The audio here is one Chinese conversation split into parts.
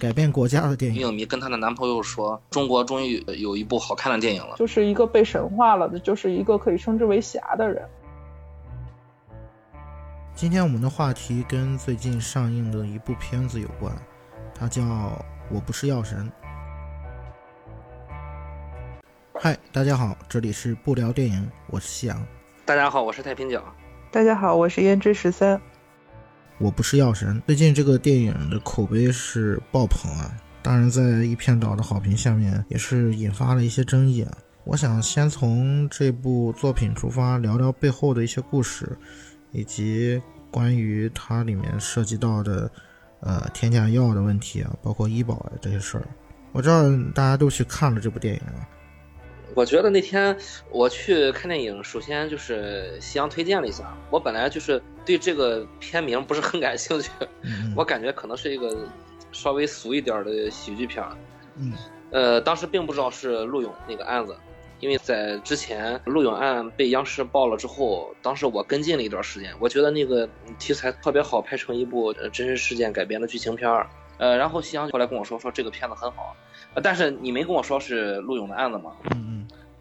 改变国家的电影。女影迷跟她的男朋友说：“中国终于有一部好看的电影了。”就是一个被神化了的，就是一个可以称之为侠的人。今天我们的话题跟最近上映的一部片子有关，它叫《我不是药神》。嗨，大家好，这里是不聊电影，我是夕阳。大家好，我是太平角。大家好，我是胭脂十三。我不是药神。最近这个电影的口碑是爆棚啊，当然在一片倒的好评下面，也是引发了一些争议啊。我想先从这部作品出发，聊聊背后的一些故事。以及关于它里面涉及到的，呃，添加药的问题啊，包括医保啊这些事儿，我知道大家都去看了这部电影啊。我觉得那天我去看电影，首先就是夕阳推荐了一下。我本来就是对这个片名不是很感兴趣，我感觉可能是一个稍微俗一点的喜剧片。嗯，呃，当时并不知道是陆勇那个案子。因为在之前陆勇案被央视报了之后，当时我跟进了一段时间，我觉得那个题材特别好，拍成一部真实事件改编的剧情片儿。呃，然后夕阳后来跟我说说这个片子很好，但是你没跟我说是陆勇的案子吗？嗯嗯，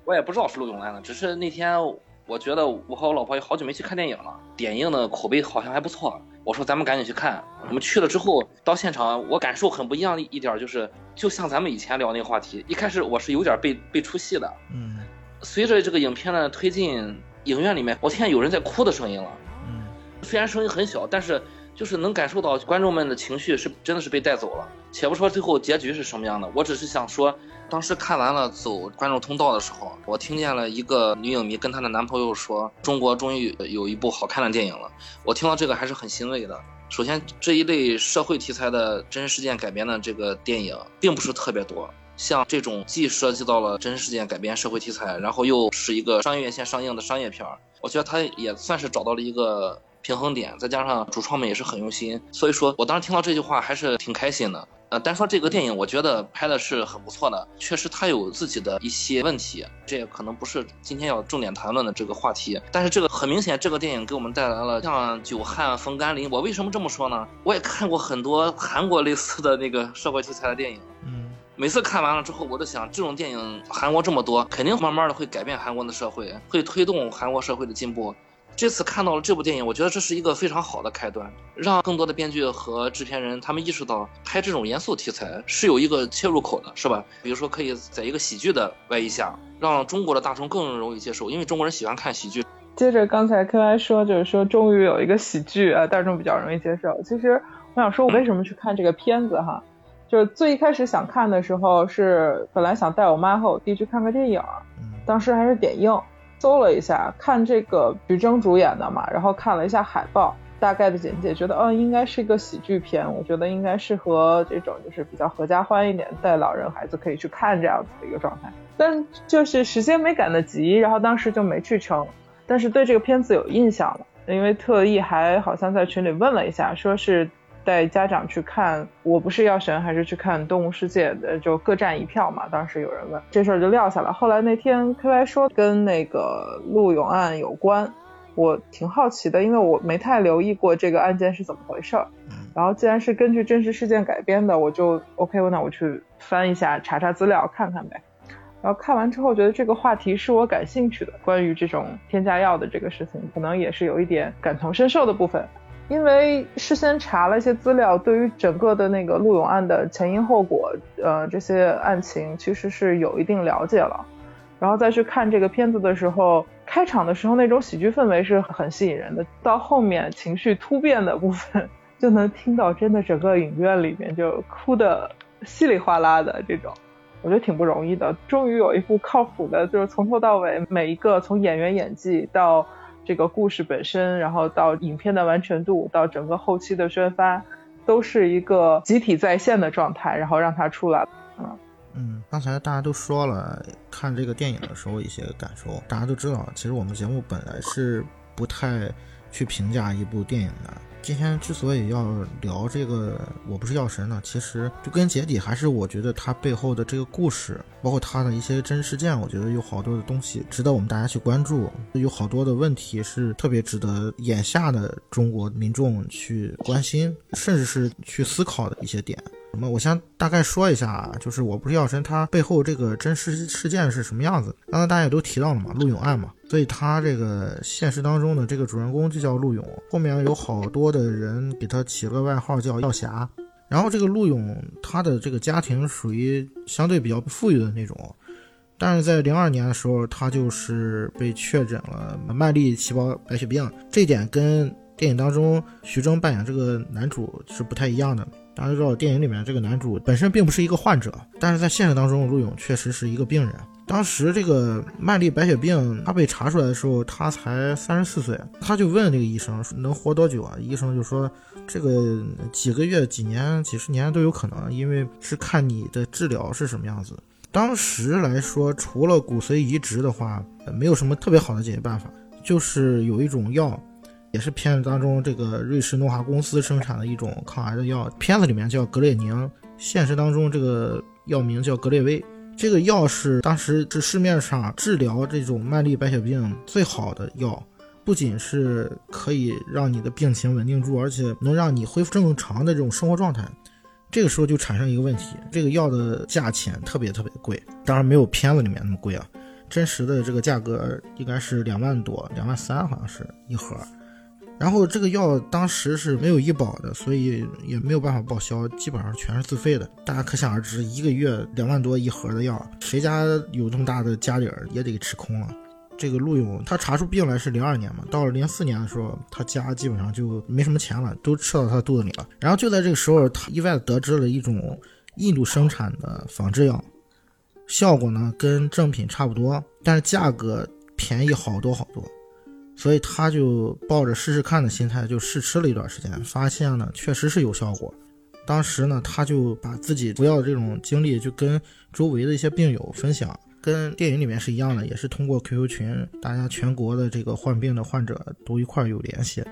我也不知道是陆永来的只是那天。我觉得我和我老婆也好久没去看电影了，点映的口碑好像还不错。我说咱们赶紧去看。我们去了之后到现场，我感受很不一样的一点就是，就像咱们以前聊那个话题，一开始我是有点被被出戏的。嗯。随着这个影片的推进，影院里面我听见有人在哭的声音了。嗯。虽然声音很小，但是。就是能感受到观众们的情绪是真的是被带走了。且不说最后结局是什么样的，我只是想说，当时看完了走观众通道的时候，我听见了一个女影迷跟她的男朋友说：“中国终于有一部好看的电影了。”我听到这个还是很欣慰的。首先，这一类社会题材的真实事件改编的这个电影并不是特别多，像这种既涉及到了真实事件改编社会题材，然后又是一个商业院线上映的商业片儿，我觉得它也算是找到了一个。平衡点，再加上主创们也是很用心，所以说我当时听到这句话还是挺开心的。呃，单说这个电影，我觉得拍的是很不错的，确实它有自己的一些问题，这也可能不是今天要重点谈论的这个话题。但是这个很明显，这个电影给我们带来了像久旱逢甘霖。我为什么这么说呢？我也看过很多韩国类似的那个社会题材的电影，嗯，每次看完了之后，我都想，这种电影韩国这么多，肯定慢慢的会改变韩国的社会，会推动韩国社会的进步。这次看到了这部电影，我觉得这是一个非常好的开端，让更多的编剧和制片人他们意识到拍这种严肃题材是有一个切入口的，是吧？比如说可以在一个喜剧的外衣下，让中国的大众更容易接受，因为中国人喜欢看喜剧。接着刚才 K Y 说，就是说终于有一个喜剧啊，大众比较容易接受。其实我想说，我为什么去看这个片子哈？就是最一开始想看的时候，是本来想带我妈和我弟去看个电影，当时还是点映。搜了一下，看这个徐峥主演的嘛，然后看了一下海报，大概的简介，觉得嗯，应该是一个喜剧片，我觉得应该适合这种就是比较合家欢一点，带老人孩子可以去看这样子的一个状态。但就是时间没赶得及，然后当时就没去成，但是对这个片子有印象了，因为特意还好像在群里问了一下，说是。带家长去看《我不是药神》，还是去看《动物世界》的，就各占一票嘛。当时有人问，这事儿就撂下了。后来那天 K Y 说跟那个陆勇案有关，我挺好奇的，因为我没太留意过这个案件是怎么回事儿。然后既然是根据真实事件改编的，我就 OK，那我去翻一下，查查资料，看看呗。然后看完之后，觉得这个话题是我感兴趣的，关于这种添加药的这个事情，可能也是有一点感同身受的部分。因为事先查了一些资料，对于整个的那个陆勇案的前因后果，呃，这些案情其实是有一定了解了。然后再去看这个片子的时候，开场的时候那种喜剧氛围是很吸引人的，到后面情绪突变的部分，就能听到真的整个影院里面就哭的稀里哗啦的这种，我觉得挺不容易的。终于有一部靠谱的，就是从头到尾每一个从演员演技到。这个故事本身，然后到影片的完成度，到整个后期的宣发，都是一个集体在线的状态，然后让它出来。嗯嗯，刚才大家都说了看这个电影的时候一些感受，大家都知道，其实我们节目本来是不太去评价一部电影的。今天之所以要聊这个，我不是药神呢，其实就跟结底还是我觉得它背后的这个故事，包括它的一些真实事件，我觉得有好多的东西值得我们大家去关注，有好多的问题是特别值得眼下的中国民众去关心，甚至是去思考的一些点。什么？我先大概说一下啊，就是我不是药神，它背后这个真实事件是什么样子？刚才大家也都提到了嘛，陆勇案嘛，所以他这个现实当中的这个主人公就叫陆勇，后面有好多的人给他起了个外号叫药侠。然后这个陆勇他的这个家庭属于相对比较富裕的那种，但是在零二年的时候，他就是被确诊了麦粒细胞白血病，这点跟电影当中徐峥扮演这个男主是不太一样的。大家知道，电影里面这个男主本身并不是一个患者，但是在现实当中，陆勇确实是一个病人。当时这个麦粒白血病他被查出来的时候，他才三十四岁，他就问这个医生能活多久啊？医生就说这个几个月、几年、几十年都有可能，因为是看你的治疗是什么样子。当时来说，除了骨髓移植的话，没有什么特别好的解决办法，就是有一种药。也是片子当中这个瑞士诺华公司生产的一种抗癌的药，片子里面叫格列宁，现实当中这个药名叫格列卫。这个药是当时是市面上治疗这种慢粒白血病最好的药，不仅是可以让你的病情稳定住，而且能让你恢复正常的这种生活状态。这个时候就产生一个问题，这个药的价钱特别特别贵，当然没有片子里面那么贵啊，真实的这个价格应该是两万多，两万三好像是一盒。然后这个药当时是没有医保的，所以也没有办法报销，基本上全是自费的。大家可想而知，一个月两万多一盒的药，谁家有这么大的家底儿也得给吃空了。这个陆勇他查出病来是零二年嘛，到了零四年的时候，他家基本上就没什么钱了，都吃到他肚子里了。然后就在这个时候，他意外的得知了一种印度生产的仿制药，效果呢跟正品差不多，但是价格便宜好多好多。所以他就抱着试试看的心态，就试吃了一段时间，发现呢确实是有效果。当时呢，他就把自己服药的这种经历，就跟周围的一些病友分享，跟电影里面是一样的，也是通过 QQ 群，大家全国的这个患病的患者都一块有联系。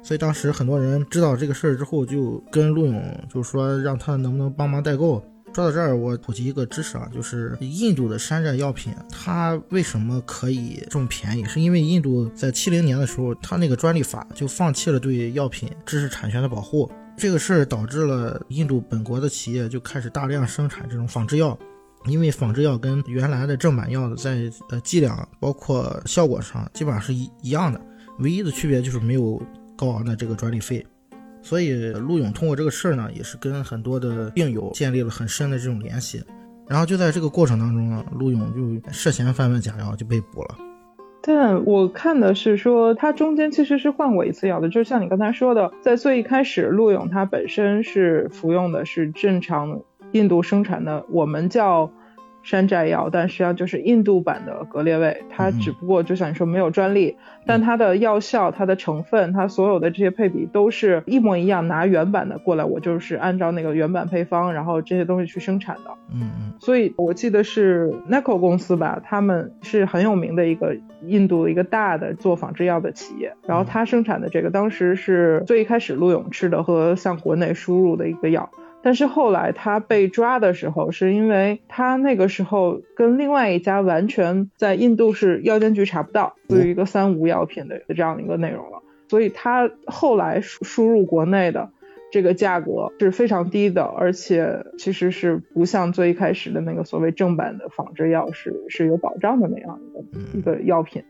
所以当时很多人知道这个事儿之后，就跟陆勇就说让他能不能帮忙代购。说到这儿，我普及一个知识啊，就是印度的山寨药品，它为什么可以这么便宜？是因为印度在七零年的时候，它那个专利法就放弃了对药品知识产权的保护，这个事儿导致了印度本国的企业就开始大量生产这种仿制药，因为仿制药跟原来的正版药的在呃剂量包括效果上基本上是一一样的，唯一的区别就是没有高昂的这个专利费。所以陆勇通过这个事儿呢，也是跟很多的病友建立了很深的这种联系。然后就在这个过程当中呢，陆勇就涉嫌贩卖假药就被捕了。但我看的是说，他中间其实是换过一次药的，就是像你刚才说的，在最一开始，陆勇他本身是服用的是正常印度生产的，我们叫。山寨药，但实际上就是印度版的格列卫，它只不过就像你说没有专利，但它的药效、它的成分、它所有的这些配比都是一模一样，拿原版的过来，我就是按照那个原版配方，然后这些东西去生产的。嗯嗯。所以我记得是 n a c o 公司吧，他们是很有名的一个印度一个大的做仿制药的企业，然后他生产的这个当时是最一开始陆勇吃的和向国内输入的一个药。但是后来他被抓的时候，是因为他那个时候跟另外一家完全在印度是药监局查不到，属于一个三无药品的这样的一个内容了，所以他后来输输入国内的这个价格是非常低的，而且其实是不像最一开始的那个所谓正版的仿制药是是有保障的那样一个一个药品，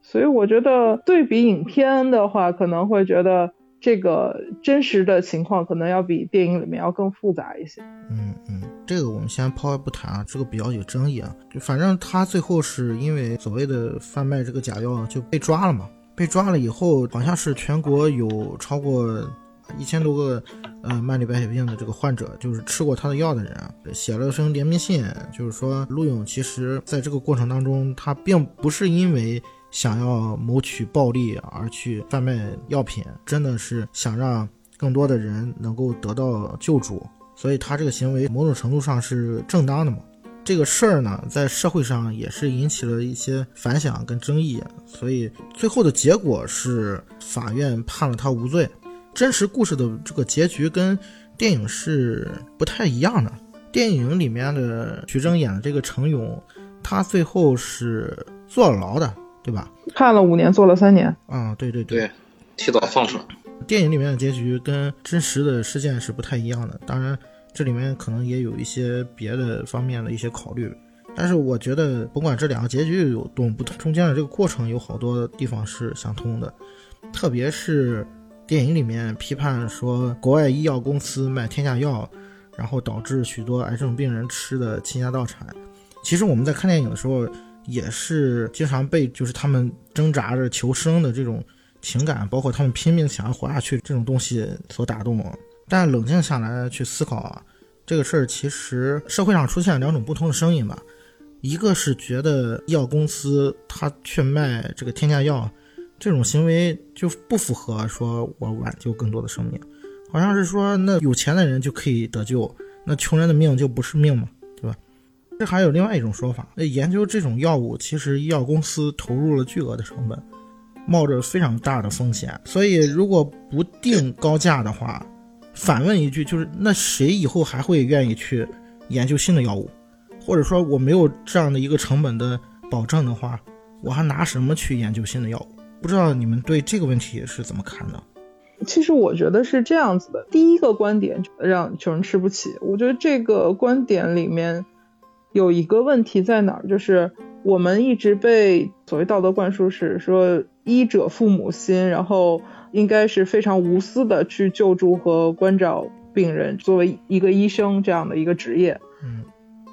所以我觉得对比影片的话，可能会觉得。这个真实的情况可能要比电影里面要更复杂一些。嗯嗯，这个我们先抛开不谈啊，这个比较有争议啊。就反正他最后是因为所谓的贩卖这个假药就被抓了嘛。被抓了以后，好像是全国有超过一千多个呃慢粒白血病的这个患者，就是吃过他的药的人，写了封联名信，就是说陆勇其实在这个过程当中，他并不是因为。想要谋取暴利而去贩卖药品，真的是想让更多的人能够得到救助，所以他这个行为某种程度上是正当的嘛。这个事儿呢，在社会上也是引起了一些反响跟争议，所以最后的结果是法院判了他无罪。真实故事的这个结局跟电影是不太一样的。电影里面的徐峥演的这个程勇，他最后是坐牢的。对吧？判了五年，坐了三年。啊，对对对，提早放出来。电影里面的结局跟真实的事件是不太一样的。当然，这里面可能也有一些别的方面的一些考虑。但是我觉得，甭管这两个结局有多么不同，中间的这个过程有好多地方是相通的，特别是电影里面批判说国外医药公司卖天价药，然后导致许多癌症病人吃的倾家荡产。其实我们在看电影的时候，也是经常被就是他们挣扎着求生的这种情感，包括他们拼命想要活下去这种东西所打动。但冷静下来去思考啊，这个事儿其实社会上出现两种不同的声音吧。一个是觉得医药公司他去卖这个天价药，这种行为就不符合说我挽救更多的生命，好像是说那有钱的人就可以得救，那穷人的命就不是命吗，这还有另外一种说法，那研究这种药物，其实医药公司投入了巨额的成本，冒着非常大的风险，所以如果不定高价的话，反问一句，就是那谁以后还会愿意去研究新的药物？或者说我没有这样的一个成本的保证的话，我还拿什么去研究新的药物？不知道你们对这个问题是怎么看的？其实我觉得是这样子的，第一个观点让穷人吃不起。我觉得这个观点里面有一个问题在哪儿，就是我们一直被所谓道德灌输是说医者父母心，然后应该是非常无私的去救助和关照病人，作为一个医生这样的一个职业。嗯。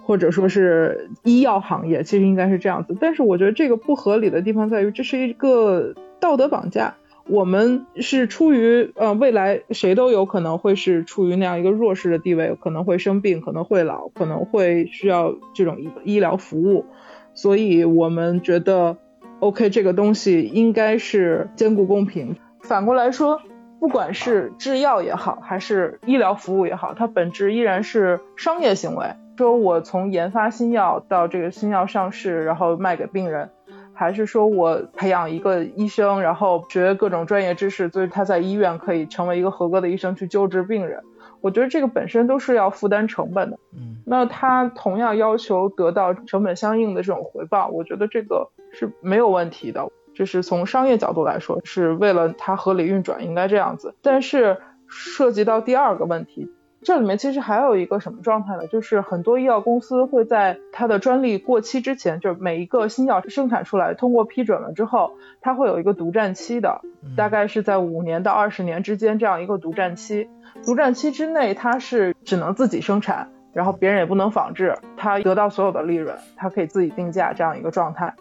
或者说是医药行业，其实应该是这样子。但是我觉得这个不合理的地方在于，这是一个道德绑架。我们是出于呃未来谁都有可能会是处于那样一个弱势的地位，可能会生病，可能会老，可能会需要这种医医疗服务，所以我们觉得 OK 这个东西应该是兼顾公平。反过来说，不管是制药也好，还是医疗服务也好，它本质依然是商业行为。说我从研发新药到这个新药上市，然后卖给病人，还是说我培养一个医生，然后学各种专业知识，所以他在医院可以成为一个合格的医生去救治病人。我觉得这个本身都是要负担成本的。嗯，那他同样要求得到成本相应的这种回报，我觉得这个是没有问题的。这是从商业角度来说，是为了它合理运转应该这样子。但是涉及到第二个问题。这里面其实还有一个什么状态呢？就是很多医药公司会在它的专利过期之前，就是每一个新药生产出来通过批准了之后，它会有一个独占期的，大概是在五年到二十年之间这样一个独占期。独占期之内，它是只能自己生产，然后别人也不能仿制，它得到所有的利润，它可以自己定价这样一个状态。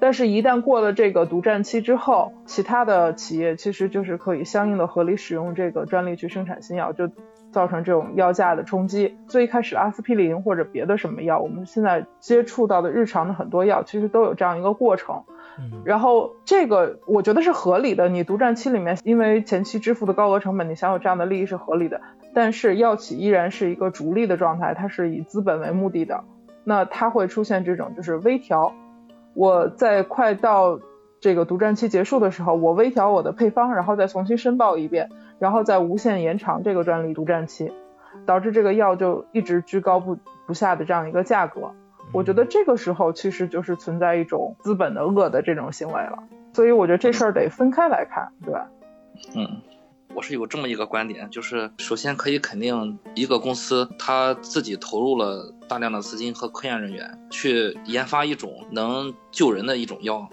但是，一旦过了这个独占期之后，其他的企业其实就是可以相应的合理使用这个专利去生产新药，就。造成这种药价的冲击。最一开始阿司匹林或者别的什么药，我们现在接触到的日常的很多药，其实都有这样一个过程。然后这个我觉得是合理的。你独占期里面，因为前期支付的高额成本，你享有这样的利益是合理的。但是药企依然是一个逐利的状态，它是以资本为目的的。那它会出现这种就是微调。我在快到这个独占期结束的时候，我微调我的配方，然后再重新申报一遍。然后再无限延长这个专利独占期，导致这个药就一直居高不不下的这样一个价格。我觉得这个时候其实就是存在一种资本的恶的这种行为了。所以我觉得这事儿得分开来看，对吧？嗯，我是有这么一个观点，就是首先可以肯定，一个公司它自己投入了大量的资金和科研人员去研发一种能救人的一种药。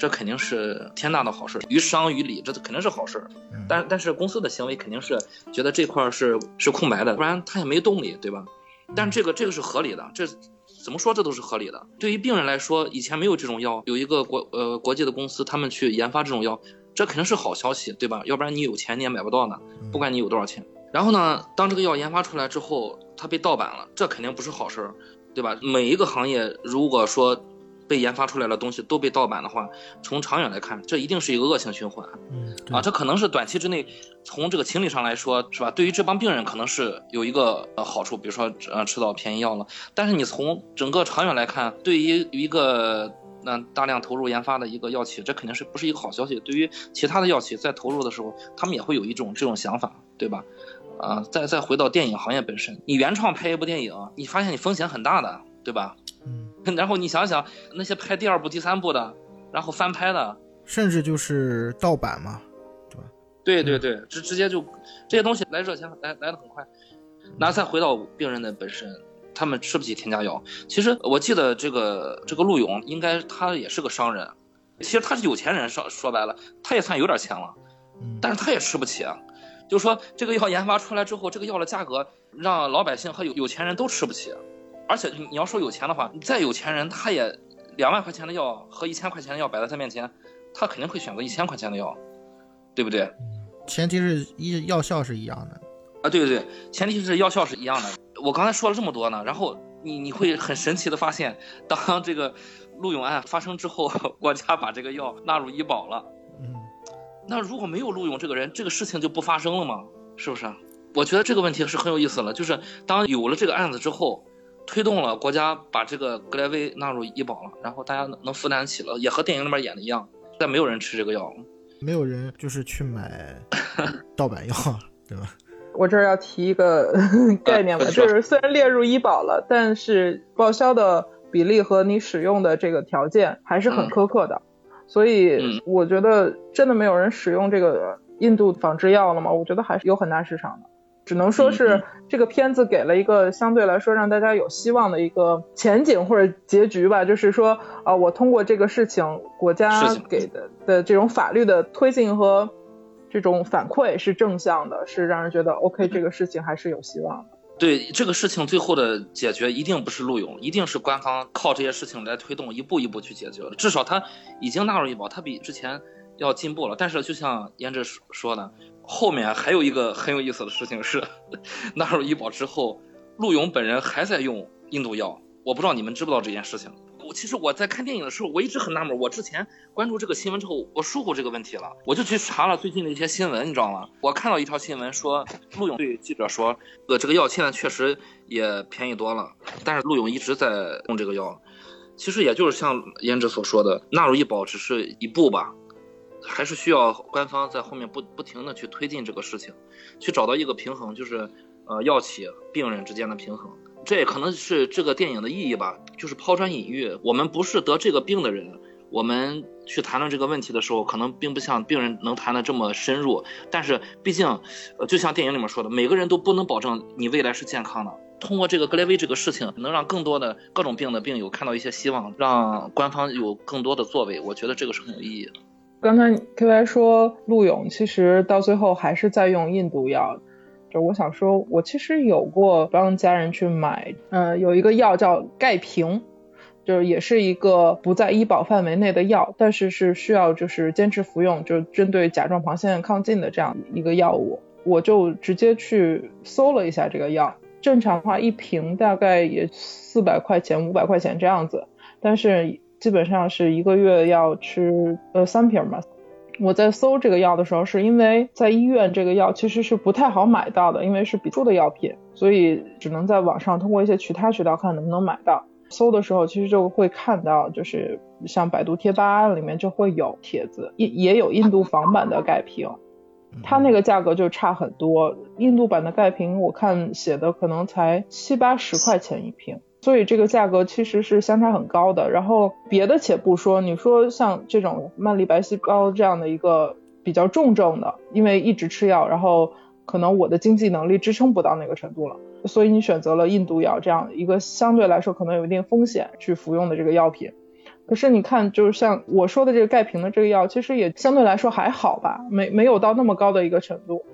这肯定是天大的好事，于商于理，这肯定是好事。但但是公司的行为肯定是觉得这块是是空白的，不然他也没动力，对吧？但这个这个是合理的，这怎么说这都是合理的。对于病人来说，以前没有这种药，有一个国呃国际的公司他们去研发这种药，这肯定是好消息，对吧？要不然你有钱你也买不到呢，不管你有多少钱。然后呢，当这个药研发出来之后，它被盗版了，这肯定不是好事儿，对吧？每一个行业如果说。被研发出来的东西都被盗版的话，从长远来看，这一定是一个恶性循环。嗯，啊，这可能是短期之内，从这个情理上来说，是吧？对于这帮病人可能是有一个呃好处，比如说呃吃到便宜药了。但是你从整个长远来看，对于一个那大量投入研发的一个药企，这肯定是不是一个好消息。对于其他的药企在投入的时候，他们也会有一种这种想法，对吧？啊，再再回到电影行业本身，你原创拍一部电影，你发现你风险很大的，对吧？然后你想想那些拍第二部、第三部的，然后翻拍的，甚至就是盗版嘛，对吧？对对对，直直接就这些东西来热钱来来的很快。那再回到病人的本身，他们吃不起添加药。其实我记得这个这个陆勇应该他也是个商人，其实他是有钱人，说说白了他也算有点钱了，但是他也吃不起啊。就是说这个药研发出来之后，这个药的价格让老百姓和有有钱人都吃不起，而且你要说有钱的话，你再有钱人他也两万块钱的药和一千块钱的药摆在他面前，他肯定会选择一千块钱的药，对不对？前提是医药效是一样的。啊，对对对，前提是药效是一样的。我刚才说了这么多呢，然后你你会很神奇的发现，当这个陆勇案发生之后，国家把这个药纳入医保了。嗯，那如果没有陆勇这个人，这个事情就不发生了吗？是不是？我觉得这个问题是很有意思了，就是当有了这个案子之后，推动了国家把这个格莱威纳入医保了，然后大家能负担起了，也和电影里面演的一样，再没有人吃这个药，没有人就是去买 盗版药，对吧？我这儿要提一个概念吧，就是虽然列入医保了，但是报销的比例和你使用的这个条件还是很苛刻的，所以我觉得真的没有人使用这个印度仿制药了吗？我觉得还是有很大市场的，只能说是这个片子给了一个相对来说让大家有希望的一个前景或者结局吧，就是说啊，我通过这个事情，国家给的的这种法律的推进和。这种反馈是正向的，是让人觉得 OK，这个事情还是有希望的。对这个事情最后的解决，一定不是陆勇，一定是官方靠这些事情来推动，一步一步去解决的。至少他已经纳入医保，他比之前要进步了。但是就像胭脂说的，后面还有一个很有意思的事情是，纳入医保之后，陆勇本人还在用印度药，我不知道你们知不知道这件事情。我其实我在看电影的时候，我一直很纳闷。我之前关注这个新闻之后，我疏忽这个问题了，我就去查了最近的一些新闻，你知道吗？我看到一条新闻说，陆勇对记者说，呃，这个药现在确实也便宜多了，但是陆勇一直在用这个药。其实也就是像胭脂所说的，纳入医保只是一步吧，还是需要官方在后面不不停的去推进这个事情，去找到一个平衡，就是呃药企病人之间的平衡。这也可能是这个电影的意义吧，就是抛砖引玉。我们不是得这个病的人，我们去谈论这个问题的时候，可能并不像病人能谈的这么深入。但是毕竟，呃，就像电影里面说的，每个人都不能保证你未来是健康的。通过这个格雷威这个事情，能让更多的各种病的病友看到一些希望，让官方有更多的作为。我觉得这个是很有意义的。刚才 K Y 说陆勇其实到最后还是在用印度药。就我想说，我其实有过帮家人去买，呃，有一个药叫钙平，就是也是一个不在医保范围内的药，但是是需要就是坚持服用，就是针对甲状旁腺亢进的这样一个药物，我就直接去搜了一下这个药，正常的话一瓶大概也四百块钱、五百块钱这样子，但是基本上是一个月要吃呃三瓶嘛。我在搜这个药的时候，是因为在医院这个药其实是不太好买到的，因为是比出的药品，所以只能在网上通过一些其他渠道看能不能买到。搜的时候其实就会看到，就是像百度贴吧里面就会有帖子，也也有印度仿版的钙瓶，它那个价格就差很多。印度版的钙瓶我看写的可能才七八十块钱一瓶。所以这个价格其实是相差很高的。然后别的且不说，你说像这种曼利白细胞这样的一个比较重症的，因为一直吃药，然后可能我的经济能力支撑不到那个程度了，所以你选择了印度药这样一个相对来说可能有一定风险去服用的这个药品。可是你看，就是像我说的这个钙瓶的这个药，其实也相对来说还好吧，没没有到那么高的一个程度。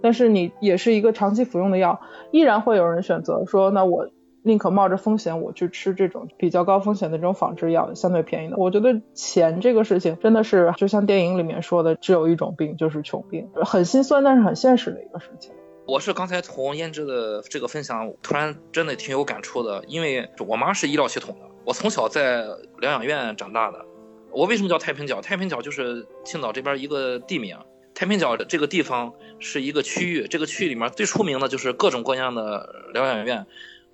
但是你也是一个长期服用的药，依然会有人选择说，那我。宁可冒着风险，我去吃这种比较高风险的这种仿制药，相对便宜的。我觉得钱这个事情真的是就像电影里面说的，只有一种病就是穷病，很心酸，但是很现实的一个事情。我是刚才从胭脂的这个分享，突然真的挺有感触的，因为我妈是医疗系统的，我从小在疗养院长大的。我为什么叫太平角？太平角就是青岛这边一个地名。太平角这个地方是一个区域，这个区域里面最出名的就是各种各样的疗养院。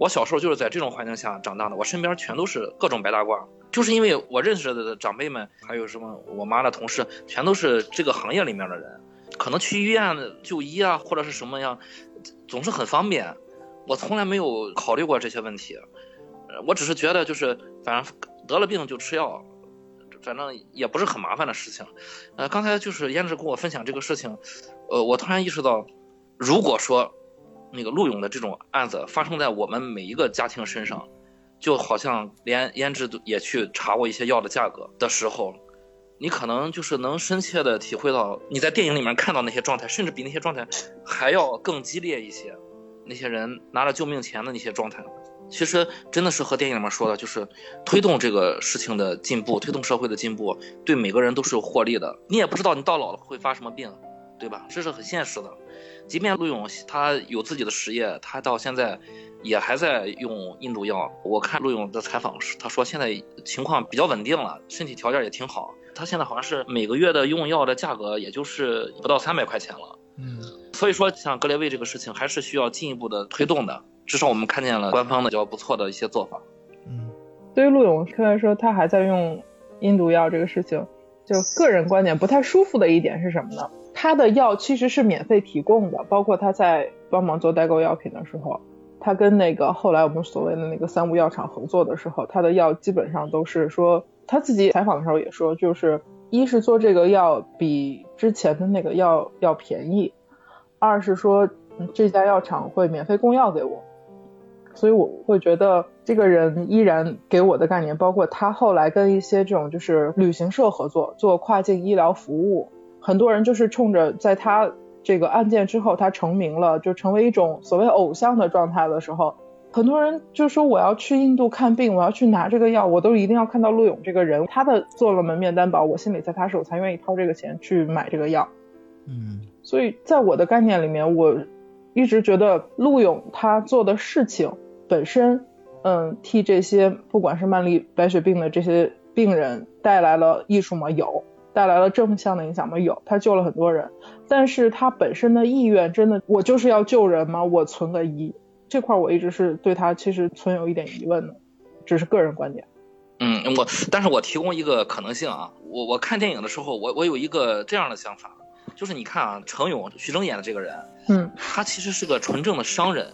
我小时候就是在这种环境下长大的，我身边全都是各种白大褂，就是因为我认识的长辈们，还有什么我妈的同事，全都是这个行业里面的人，可能去医院就医啊，或者是什么样，总是很方便。我从来没有考虑过这些问题，我只是觉得就是反正得了病就吃药，反正也不是很麻烦的事情。呃，刚才就是胭脂跟我分享这个事情，呃，我突然意识到，如果说。那个陆勇的这种案子发生在我们每一个家庭身上，就好像连胭脂都也去查过一些药的价格的时候，你可能就是能深切的体会到你在电影里面看到那些状态，甚至比那些状态还要更激烈一些。那些人拿着救命钱的那些状态，其实真的是和电影里面说的，就是推动这个事情的进步，推动社会的进步，对每个人都是有获利的。你也不知道你到老了会发什么病，对吧？这是很现实的。即便陆勇他有自己的实业，他到现在也还在用印度药。我看陆勇的采访时，他说现在情况比较稳定了，身体条件也挺好。他现在好像是每个月的用药的价格，也就是不到三百块钱了。嗯，所以说像格列卫这个事情，还是需要进一步的推动的。至少我们看见了官方的比较不错的一些做法。嗯，对于陆勇来说，他还在用印度药这个事情，就个人观点不太舒服的一点是什么呢？他的药其实是免费提供的，包括他在帮忙做代购药品的时候，他跟那个后来我们所谓的那个三无药厂合作的时候，他的药基本上都是说他自己采访的时候也说，就是一是做这个药比之前的那个药要便宜，二是说这家药厂会免费供药给我，所以我会觉得这个人依然给我的概念，包括他后来跟一些这种就是旅行社合作做跨境医疗服务。很多人就是冲着在他这个案件之后，他成名了，就成为一种所谓偶像的状态的时候，很多人就说我要去印度看病，我要去拿这个药，我都一定要看到陆勇这个人，他的做了门面担保，我心里才踏实，我才愿意掏这个钱去买这个药。嗯，所以在我的概念里面，我一直觉得陆勇他做的事情本身，嗯，替这些不管是慢粒白血病的这些病人带来了艺术吗？有。带来了正向的影响吗？有，他救了很多人，但是他本身的意愿真的，我就是要救人吗？我存个疑，这块我一直是对他其实存有一点疑问的，只是个人观点。嗯，我，但是我提供一个可能性啊，我我看电影的时候，我我有一个这样的想法，就是你看啊，程勇、徐峥演的这个人，嗯，他其实是个纯正的商人。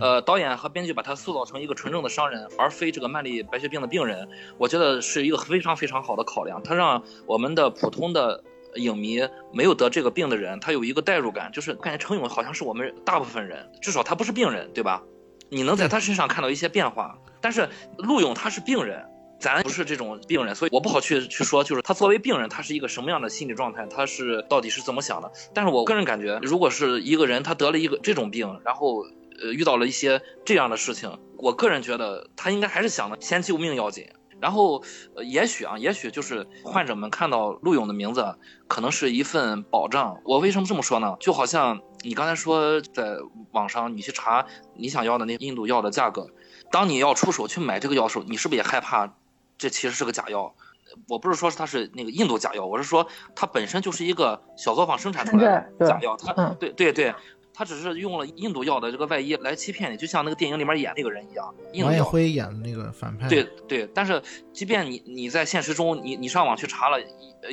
呃，导演和编剧把他塑造成一个纯正的商人，而非这个曼丽白血病的病人，我觉得是一个非常非常好的考量。他让我们的普通的影迷没有得这个病的人，他有一个代入感，就是感觉程勇好像是我们大部分人，至少他不是病人，对吧？你能在他身上看到一些变化。但是陆勇他是病人，咱不是这种病人，所以我不好去去说，就是他作为病人，他是一个什么样的心理状态，他是到底是怎么想的。但是我个人感觉，如果是一个人他得了一个这种病，然后。呃，遇到了一些这样的事情，我个人觉得他应该还是想的先救命要紧。然后，呃，也许啊，也许就是患者们看到陆勇的名字，可能是一份保障。我为什么这么说呢？就好像你刚才说，在网上你去查你想要的那印度药的价格，当你要出手去买这个药时候，你是不是也害怕这其实是个假药？我不是说它是那个印度假药，我是说它本身就是一个小作坊生产出来的假药。它，对对对。他只是用了印度药的这个外衣来欺骗你，就像那个电影里面演那个人一样。王彦辉演的那个反派。对对，但是即便你你在现实中，你你上网去查了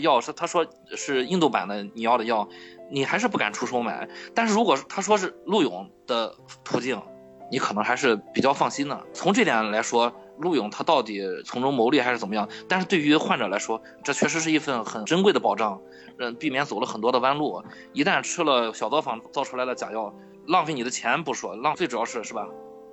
药是他说是印度版的你要的药，你还是不敢出手买。但是如果他说是陆勇的途径，你可能还是比较放心的。从这点来说，陆勇他到底从中牟利还是怎么样？但是对于患者来说，这确实是一份很珍贵的保障。避免走了很多的弯路。一旦吃了小作坊造出来的假药，浪费你的钱不说，浪费主要是是吧？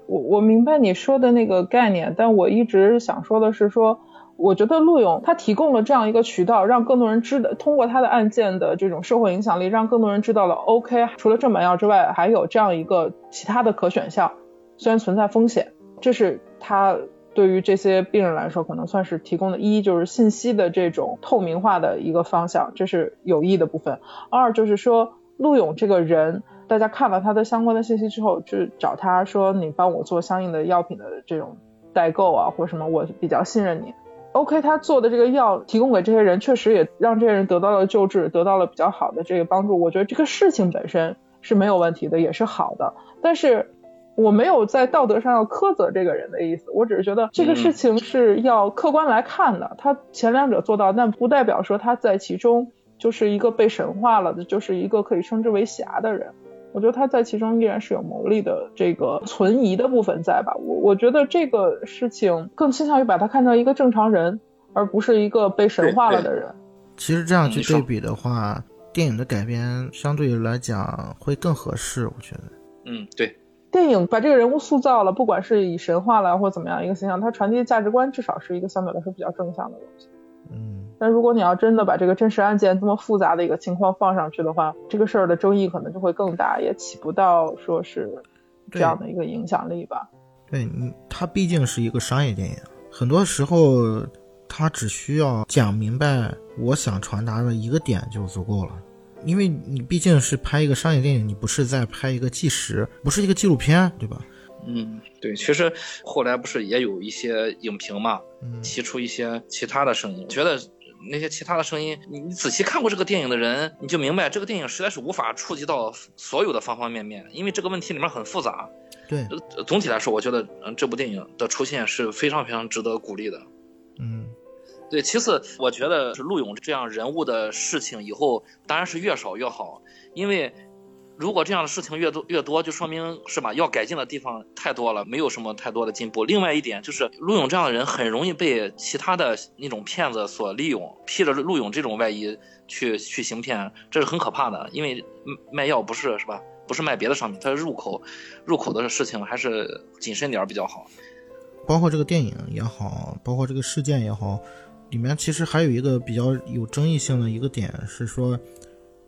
我我明白你说的那个概念，但我一直想说的是说，我觉得陆勇他提供了这样一个渠道，让更多人知道，通过他的案件的这种社会影响力，让更多人知道了。OK，除了正版药之外，还有这样一个其他的可选项，虽然存在风险，这是他。对于这些病人来说，可能算是提供的一就是信息的这种透明化的一个方向，这是有益的部分。二就是说，陆勇这个人，大家看了他的相关的信息之后，就找他说，你帮我做相应的药品的这种代购啊，或什么，我比较信任你。OK，他做的这个药提供给这些人，确实也让这些人得到了救治，得到了比较好的这个帮助。我觉得这个事情本身是没有问题的，也是好的。但是。我没有在道德上要苛责这个人的意思，我只是觉得这个事情是要客观来看的。他前两者做到，但不代表说他在其中就是一个被神化了的，就是一个可以称之为侠的人。我觉得他在其中依然是有牟利的这个存疑的部分在吧？我我觉得这个事情更倾向于把他看成一个正常人，而不是一个被神化了的人。其实这样去对比的话，电影的改编相对于来讲会更合适，我觉得。嗯，对，电影把这个人物塑造了，不管是以神话了或怎么样一个形象，它传递的价值观至少是一个相对来说比较正向的东西。嗯，但如果你要真的把这个真实案件这么复杂的一个情况放上去的话，这个事儿的争议可能就会更大，也起不到说是这样的一个影响力吧。对你，它毕竟是一个商业电影，很多时候它只需要讲明白我想传达的一个点就足够了。因为你毕竟是拍一个商业电影，你不是在拍一个纪实，不是一个纪录片，对吧？嗯，对，其实后来不是也有一些影评嘛，嗯提出一些其他的声音，觉得那些其他的声音，你你仔细看过这个电影的人，你就明白这个电影实在是无法触及到所有的方方面面，因为这个问题里面很复杂。对，呃总体来说，我觉得嗯这部电影的出现是非常非常值得鼓励的。嗯对，其次，我觉得是陆勇这样人物的事情以后当然是越少越好，因为如果这样的事情越多越多，就说明是吧，要改进的地方太多了，没有什么太多的进步。另外一点就是，陆勇这样的人很容易被其他的那种骗子所利用，披着陆勇这种外衣去去行骗，这是很可怕的。因为卖药不是是吧，不是卖别的商品，它是入口，入口的事情还是谨慎点比较好。包括这个电影也好，包括这个事件也好，里面其实还有一个比较有争议性的一个点是说，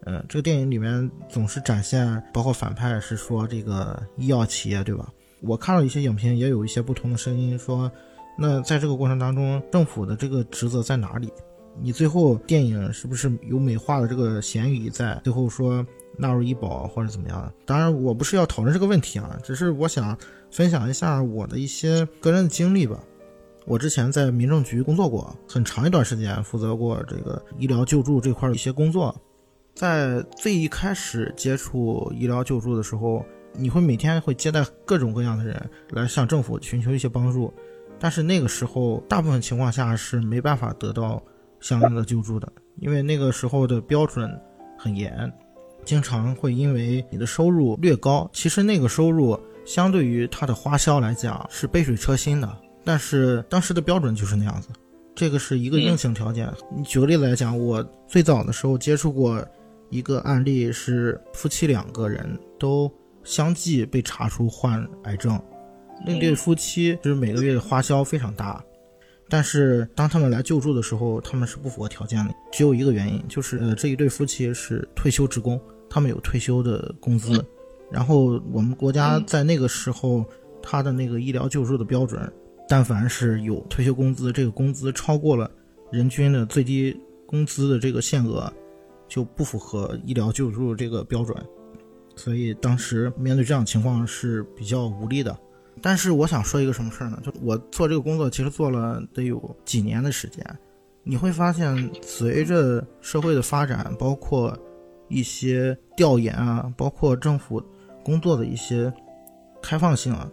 呃，这个电影里面总是展现，包括反派是说这个医药企业，对吧？我看了一些影评，也有一些不同的声音说，那在这个过程当中，政府的这个职责在哪里？你最后电影是不是有美化的这个嫌疑在？最后说纳入医保或者怎么样的？当然，我不是要讨论这个问题啊，只是我想分享一下我的一些个人的经历吧。我之前在民政局工作过很长一段时间，负责过这个医疗救助这块的一些工作。在最一开始接触医疗救助的时候，你会每天会接待各种各样的人来向政府寻求一些帮助，但是那个时候大部分情况下是没办法得到相应的救助的，因为那个时候的标准很严，经常会因为你的收入略高，其实那个收入相对于它的花销来讲是杯水车薪的，但是当时的标准就是那样子，这个是一个硬性条件。你举个例子来讲，我最早的时候接触过一个案例，是夫妻两个人都相继被查出患癌症，那对夫妻就是每个月的花销非常大。但是当他们来救助的时候，他们是不符合条件的，只有一个原因，就是呃这一对夫妻是退休职工，他们有退休的工资，然后我们国家在那个时候，他的那个医疗救助的标准，但凡是有退休工资，这个工资超过了人均的最低工资的这个限额，就不符合医疗救助这个标准，所以当时面对这样情况是比较无力的。但是我想说一个什么事儿呢？就我做这个工作，其实做了得有几年的时间。你会发现，随着社会的发展，包括一些调研啊，包括政府工作的一些开放性啊，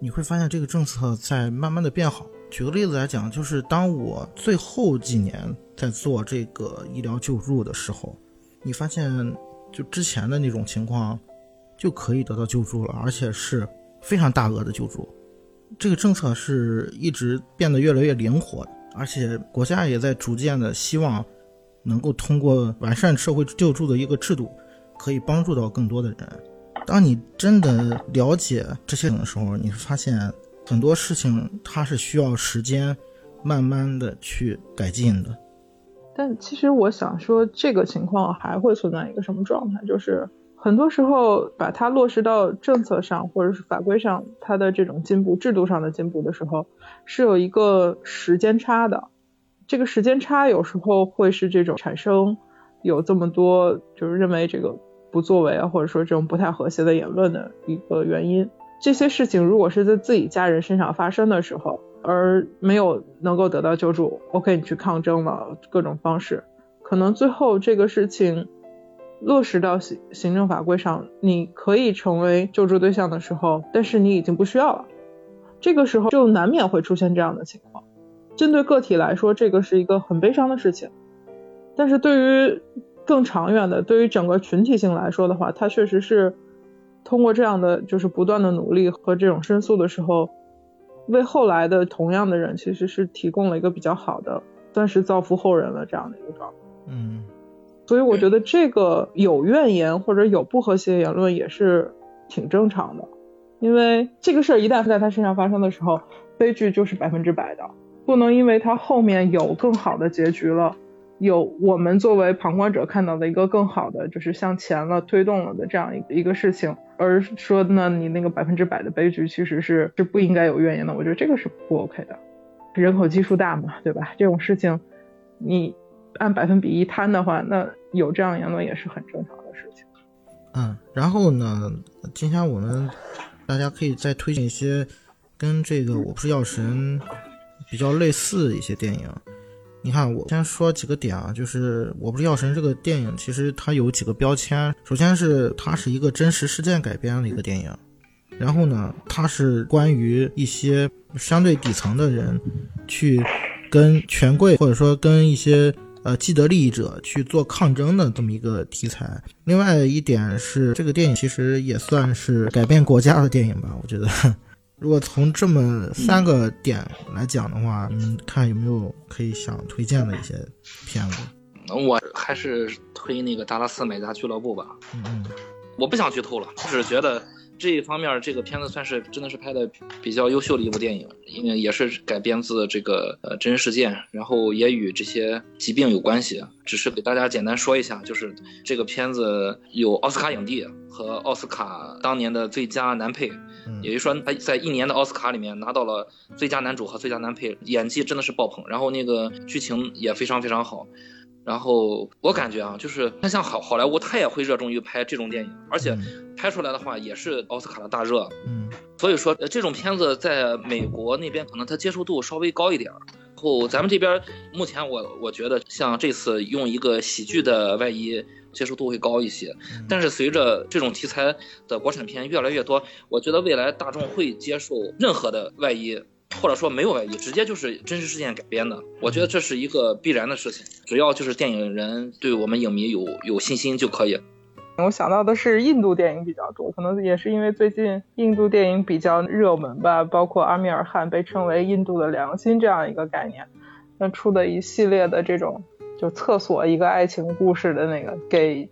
你会发现这个政策在慢慢的变好。举个例子来讲，就是当我最后几年在做这个医疗救助的时候，你发现就之前的那种情况就可以得到救助了，而且是。非常大额的救助，这个政策是一直变得越来越灵活，而且国家也在逐渐的希望能够通过完善社会救助的一个制度，可以帮助到更多的人。当你真的了解这些的时候，你会发现很多事情它是需要时间慢慢的去改进的。但其实我想说，这个情况还会存在一个什么状态，就是。很多时候，把它落实到政策上或者是法规上，它的这种进步、制度上的进步的时候，是有一个时间差的。这个时间差有时候会是这种产生有这么多就是认为这个不作为啊，或者说这种不太和谐的言论的一个原因。这些事情如果是在自己家人身上发生的时候，而没有能够得到救助，OK，你去抗争了各种方式，可能最后这个事情。落实到行行政法规上，你可以成为救助对象的时候，但是你已经不需要了。这个时候就难免会出现这样的情况。针对个体来说，这个是一个很悲伤的事情。但是对于更长远的，对于整个群体性来说的话，它确实是通过这样的就是不断的努力和这种申诉的时候，为后来的同样的人其实是提供了一个比较好的，算是造福后人了这样的一个状态。嗯。所以我觉得这个有怨言或者有不和谐言论也是挺正常的，因为这个事儿一旦在他身上发生的时候，悲剧就是百分之百的，不能因为他后面有更好的结局了。有我们作为旁观者看到的一个更好的，就是向前了、推动了的这样一一个事情，而说呢，你那个百分之百的悲剧其实是是不应该有怨言的。我觉得这个是不 OK 的。人口基数大嘛，对吧？这种事情你按百分比一摊的话，那有这样言论也是很正常的事情。嗯，然后呢，今天我们大家可以再推荐一些跟这个《我不是药神》比较类似的一些电影。你看，我先说几个点啊，就是《我不是药神》这个电影，其实它有几个标签。首先是它是一个真实事件改编的一个电影，然后呢，它是关于一些相对底层的人去跟权贵或者说跟一些呃既得利益者去做抗争的这么一个题材。另外一点是，这个电影其实也算是改变国家的电影吧，我觉得。如果从这么三个点来讲的话，你们看有没有可以想推荐的一些片子？我还是推那个《达拉斯买家俱乐部》吧。嗯嗯，我不想剧透了，只是觉得这一方面这个片子算是真的是拍的比较优秀的一部电影，因为也是改编自这个呃真实事件，然后也与这些疾病有关系。只是给大家简单说一下，就是这个片子有奥斯卡影帝和奥斯卡当年的最佳男配。也就是说，他在一年的奥斯卡里面拿到了最佳男主和最佳男配，演技真的是爆棚，然后那个剧情也非常非常好。然后我感觉啊，就是他像好好莱坞，他也会热衷于拍这种电影，而且拍出来的话也是奥斯卡的大热。嗯，所以说这种片子在美国那边可能它接受度稍微高一点。然后咱们这边目前我我觉得像这次用一个喜剧的外衣。接受度会高一些，但是随着这种题材的国产片越来越多，我觉得未来大众会接受任何的外衣，或者说没有外衣，直接就是真实事件改编的。我觉得这是一个必然的事情，只要就是电影人对我们影迷有有信心就可以。我想到的是印度电影比较多，可能也是因为最近印度电影比较热门吧，包括阿米尔汗被称为印度的良心这样一个概念，那出的一系列的这种。就厕所一个爱情故事的那个，给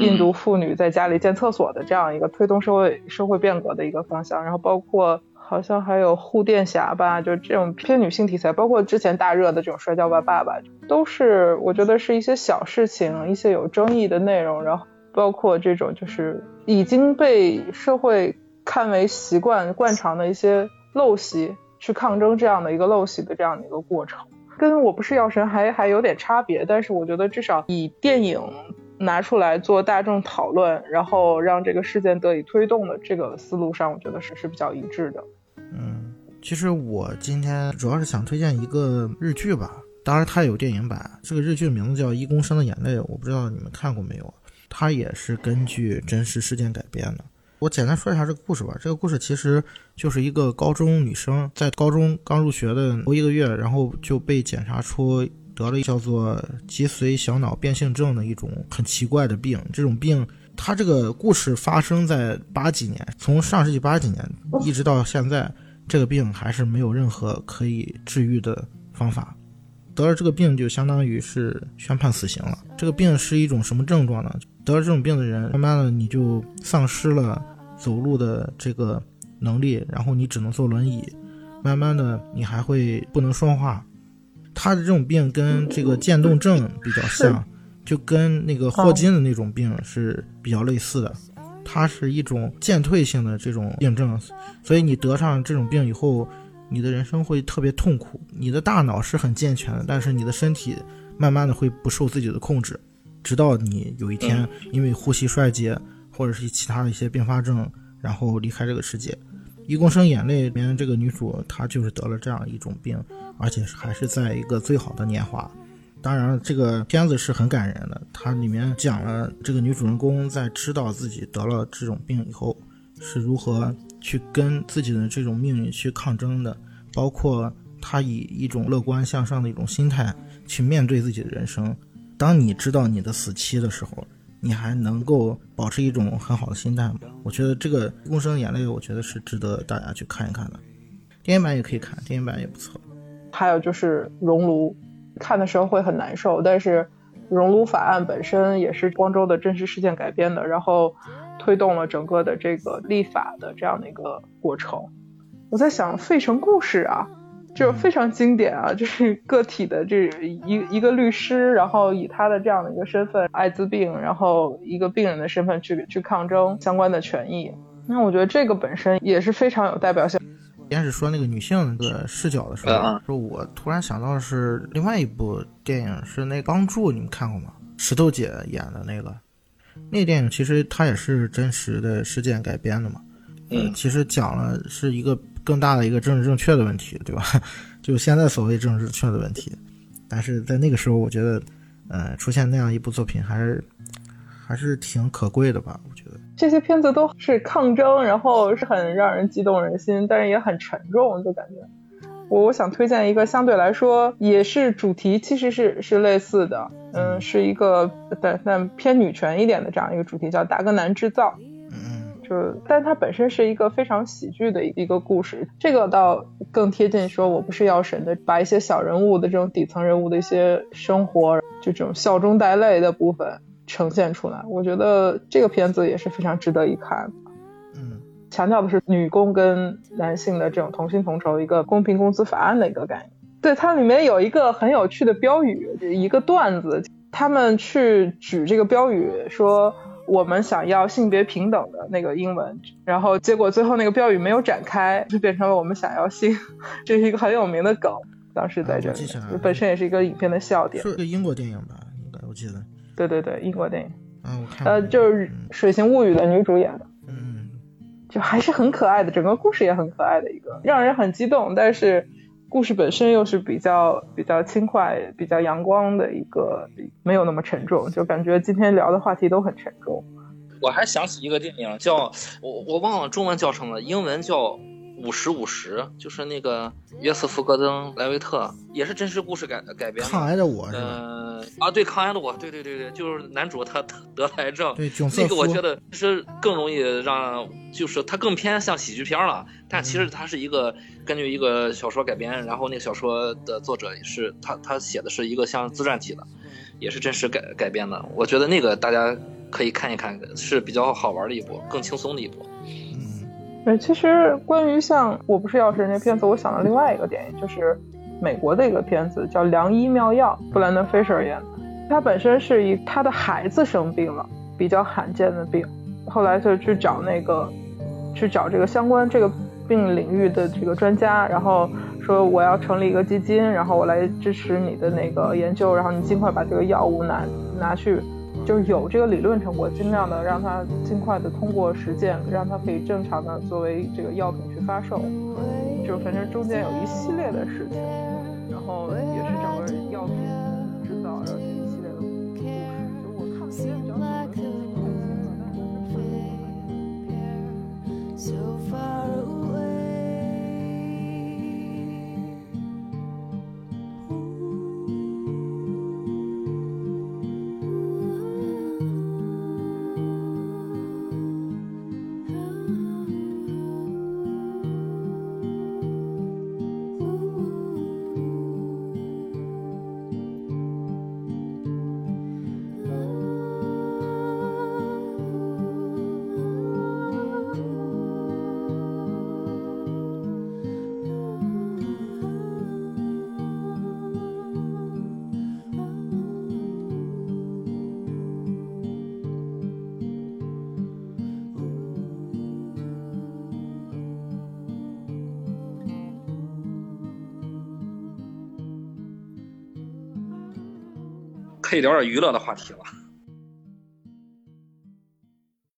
印度妇女在家里建厕所的这样一个推动社会社会变革的一个方向，然后包括好像还有护垫侠吧，就这种偏女性题材，包括之前大热的这种摔跤吧爸爸，都是我觉得是一些小事情，一些有争议的内容，然后包括这种就是已经被社会看为习惯惯常的一些陋习，去抗争这样的一个陋习的这样的一个过程。跟我不是药神还还有点差别，但是我觉得至少以电影拿出来做大众讨论，然后让这个事件得以推动的这个思路上，我觉得是是比较一致的。嗯，其实我今天主要是想推荐一个日剧吧，当然它有电影版，这个日剧名字叫《一公升的眼泪》，我不知道你们看过没有，它也是根据真实事件改编的。我简单说一下这个故事吧。这个故事其实就是一个高中女生在高中刚入学的头一个月，然后就被检查出得了叫做脊髓小脑变性症的一种很奇怪的病。这种病，它这个故事发生在八几年，从上世纪八几年一直到现在，这个病还是没有任何可以治愈的方法。得了这个病就相当于是宣判死刑了。这个病是一种什么症状呢？得了这种病的人，慢慢的你就丧失了。走路的这个能力，然后你只能坐轮椅，慢慢的你还会不能说话。他的这种病跟这个渐冻症比较像，就跟那个霍金的那种病是比较类似的。它是一种渐退性的这种病症，所以你得上这种病以后，你的人生会特别痛苦。你的大脑是很健全的，但是你的身体慢慢的会不受自己的控制，直到你有一天因为呼吸衰竭。或者是其他的一些并发症，然后离开这个世界。《一公升眼泪》里面这个女主，她就是得了这样一种病，而且还是在一个最好的年华。当然，这个片子是很感人的，它里面讲了这个女主人公在知道自己得了这种病以后，是如何去跟自己的这种命运去抗争的，包括她以一种乐观向上的一种心态去面对自己的人生。当你知道你的死期的时候。你还能够保持一种很好的心态吗？我觉得这个《共生眼泪》，我觉得是值得大家去看一看的。电影版也可以看，电影版也不错。还有就是《熔炉》，看的时候会很难受，但是熔炉法案本身也是光州的真实事件改编的，然后推动了整个的这个立法的这样的一个过程。我在想，费城故事啊，就是非常经典啊，就是个体的这一一个律师，然后以他的这样的一个身份，艾滋病，然后一个病人的身份去去抗争相关的权益。那我觉得这个本身也是非常有代表性。先是说那个女性的视角的时候，说我突然想到的是另外一部电影，是那《钢柱》，你们看过吗？石头姐演的那个，那个电影其实它也是真实的事件改编的嘛。嗯，其实讲了是一个更大的一个政治正确的问题，对吧？就现在所谓政治正确的问题，但是在那个时候，我觉得，呃，出现那样一部作品还是还是挺可贵的吧。我觉得这些片子都是抗争，然后是很让人激动人心，但是也很沉重，就感觉。我我想推荐一个相对来说也是主题其实是是类似的，嗯，是一个但但偏女权一点的这样一个主题，叫《达格南制造》。嗯，就但它本身是一个非常喜剧的一个故事，这个倒更贴近说我不是药神的，把一些小人物的这种底层人物的一些生活，就这种笑中带泪的部分。呈现出来，我觉得这个片子也是非常值得一看。嗯，强调的是女工跟男性的这种同薪同酬一个公平工资法案的一个概念。对，它里面有一个很有趣的标语，一个段子，他们去举这个标语说我们想要性别平等的那个英文，然后结果最后那个标语没有展开，就变成了我们想要性，这是一个很有名的梗。当时在这里，本身也是一个影片的笑点。是个英国电影吧？应该我记得。对对对，英国电影，嗯，我看，呃，就是《水形物语》的女主演的，嗯，就还是很可爱的，整个故事也很可爱的一个，让人很激动，但是故事本身又是比较比较轻快、比较阳光的一个，没有那么沉重，就感觉今天聊的话题都很沉重。我还想起一个电影，叫我我忘了中文叫什么，英文叫。五十五十就是那个约瑟夫·戈登·莱维特，也是真实故事改改编的。抗癌的我，嗯啊，对，抗癌的我，对对对对，就是男主他得癌症，对，那个我觉得其实更容易让，就是他更偏向喜剧片了。但其实他是一个根据一个小说改编，然后那个小说的作者是他，他写的是一个像自传体的，也是真实改改编的。我觉得那个大家可以看一看，是比较好玩的一部，更轻松的一部。对，其实关于像我不是药神那片子，我想到另外一个电影，就是美国的一个片子，叫《良医妙药》，布兰登·菲舍演的。他本身是一他的孩子生病了，比较罕见的病，后来就去找那个去找这个相关这个病领域的这个专家，然后说我要成立一个基金，然后我来支持你的那个研究，然后你尽快把这个药物拿拿去。就是有这个理论成果，尽量的让它尽快的通过实践，让它可以正常的作为这个药品去发售。就反正中间有一系列的事情，然后可以聊点娱乐的话题了。